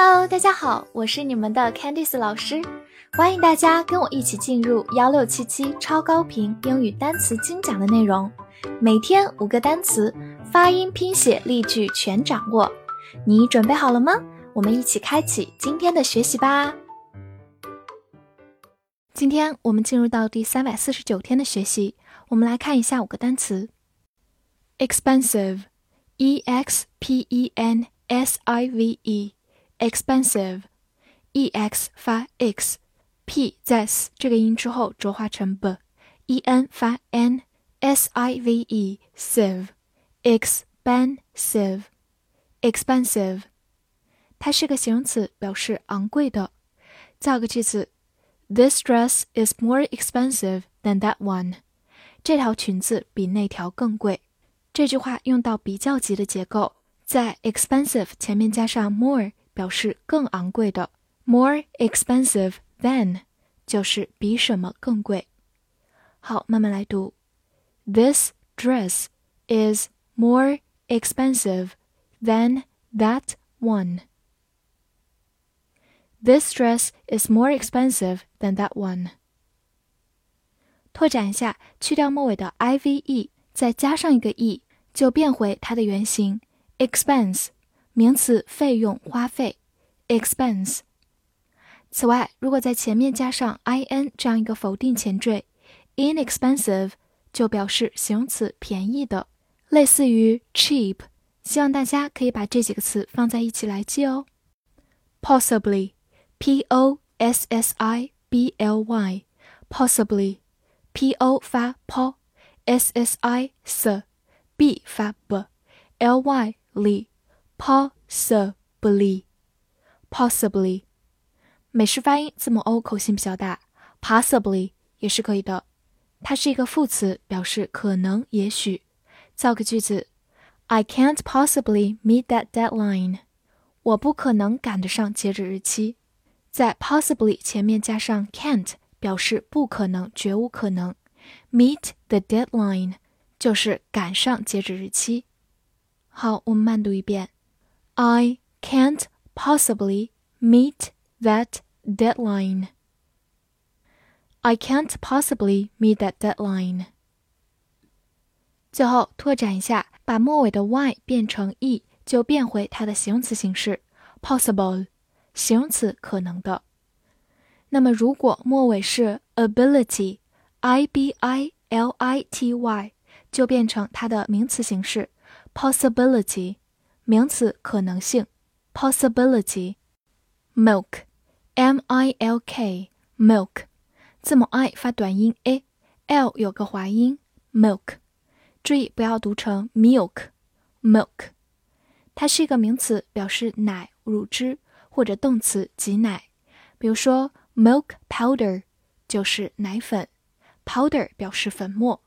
Hello，大家好，我是你们的 Candice 老师，欢迎大家跟我一起进入幺六七七超高频英语单词精讲的内容，每天五个单词，发音、拼写、例句全掌握，你准备好了吗？我们一起开启今天的学习吧。今天我们进入到第三百四十九天的学习，我们来看一下五个单词，expensive，e x p e n s i v e. e，expensive，e x 发 x，p 在 s 这个音之后浊化成 b，e n 发 n，s i v e，sieve，expensive，expensive，它是个形容词，表示昂贵的。造个句子。This dress is more expensive than that one. 这条裙子比那条更贵。这句话用到比较级的结构，在 expensive 前面加上 more， 表示更昂贵的。More expensive than 就是比什么更贵。好，慢慢来读。This dress is more expensive than that one. This dress is more expensive than that one. 拓展一下，去掉末尾的 i v e，再加上一个 e，就变回它的原型 expense， 名词，费用、花费。expense。此外，如果在前面加上 i n 这样一个否定前缀，inexpensive 就表示形容词便宜的，类似于 cheap。希望大家可以把这几个词放在一起来记哦。Possibly。P O S S I B L Y，possibly，P O 发 p，S S I S，B 发 b，L Y 里，possibly，possibly，美式发音字母 O 口型比较大，possibly 也是可以的。它是一个副词，表示可能、也许。造个句子：I can't possibly meet that deadline。我不可能赶得上截止日期。在 possibly 前面加上 can't，表示不可能、绝无可能。Meet the deadline 就是赶上截止日期。好，我们慢读一遍。I can't possibly meet that deadline. I can't possibly meet that deadline. 最后拓展一下，把末尾的 y 变成 e，就变回它的形容词形式 possible。形容词可能的。那么，如果末尾是 ability，i b i l i t y，就变成它的名词形式 possibility， 名词可能性 possibility。milk，m i l k，milk，字母 i 发短音 a，l 有个滑音 milk，注意不要读成 milk，milk，它是一个名词，表示奶、乳汁。或者动词挤奶，比如说 milk powder 就是奶粉，powder 表示粉末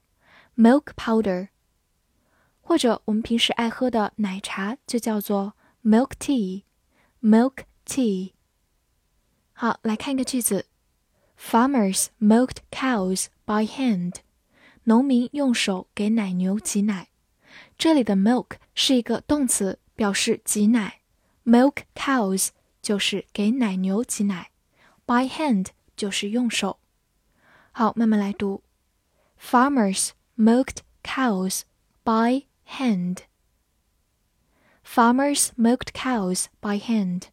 ，milk powder。或者我们平时爱喝的奶茶就叫做 milk tea，milk tea。好，来看一个句子：Farmers milked cows by hand。农民用手给奶牛挤奶。这里的 milk 是一个动词，表示挤奶，milk cows。就是给奶牛挤奶，by hand 就是用手。好，慢慢来读：Farmers milked cows by hand. Farmers milked cows by hand.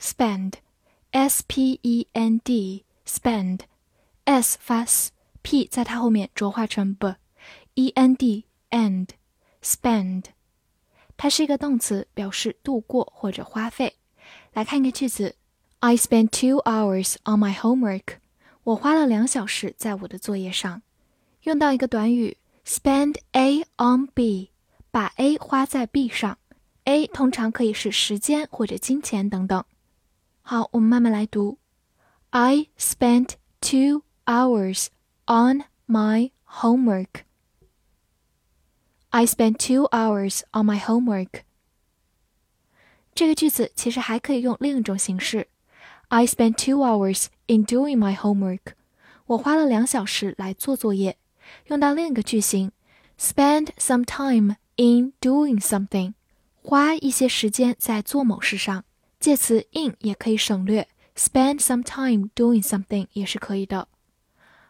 Spend, s p e n d, spend, s 发 s，p 在它后面浊化成 b，e n d, end, spend。它是一个动词，表示度过或者花费。来看一个句子：I spent two hours on my homework。我花了两小时在我的作业上。用到一个短语 ：spend A on B，把 A 花在 B 上。A 通常可以是时间或者金钱等等。好，我们慢慢来读：I spent two hours on my homework. I spent two hours on my homework. 这个句子其实还可以用另一种形式：I spent two hours in doing my homework。我花了两小时来做作业。用到另一个句型：spend some time in doing something，花一些时间在做某事上。 介词 in 也可以省略，spend some time doing something 也是可以的。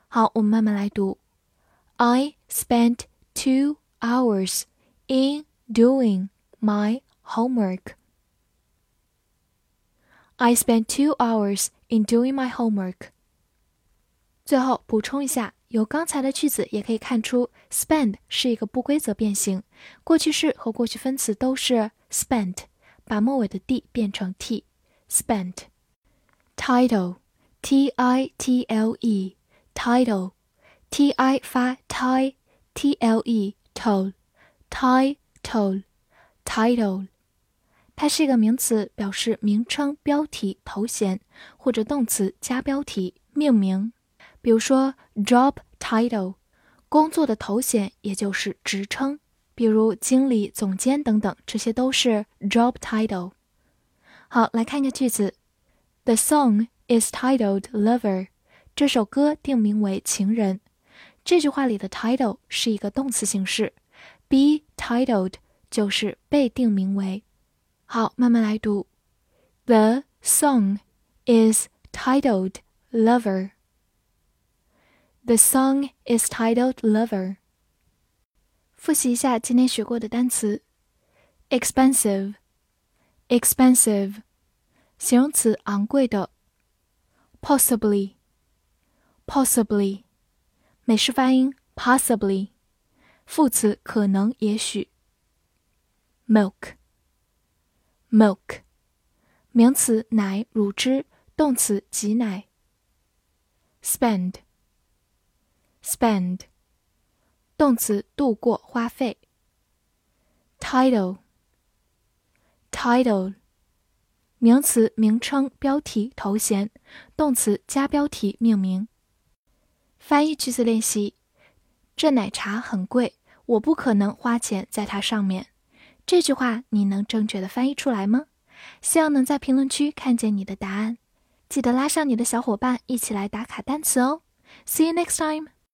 好，我们慢慢来读。I spent two hours in doing my homework. I spent two hours in doing my homework. 最后补充一下， 由刚才的句子也可以看出，spend 是一个不规则变形，过去式和过去分词都是 spent，把末尾的 d 变成 t。spent。title，t i t l e，title，t i 发 ti，t l e tole，title，title，它是一个名词，表示名称、标题、头衔，或者动词加标题、命名。比如说，job title，工作的头衔，也就是职称，比如经理、总监等等，这些都是 job title。好，来看一个句子：The song is titled "Lover"，这首歌定名为《情人》。这句话里的 title 是一个动词形式，be titled 就是被定名为。好，慢慢来读：The song is titled "Lover"。The song is titled "Lover." 复习一下今天学过的单词：expensive, expensive，形容词，昂贵的；possibly, possibly，美式发音 possibly，副词，可能，也许；milk, milk，名词，奶、乳汁；动词，挤奶；spend。 spend，动词，度过、花费。title，title，名词，名称、标题、头衔；动词，加标题、命名。翻译句子练习：这奶茶很贵，我不可能花钱在它上面。这句话你能正确的翻译出来吗？希望能在评论区看见你的答案。记得拉上你的小伙伴一起来打卡单词哦。See you next time.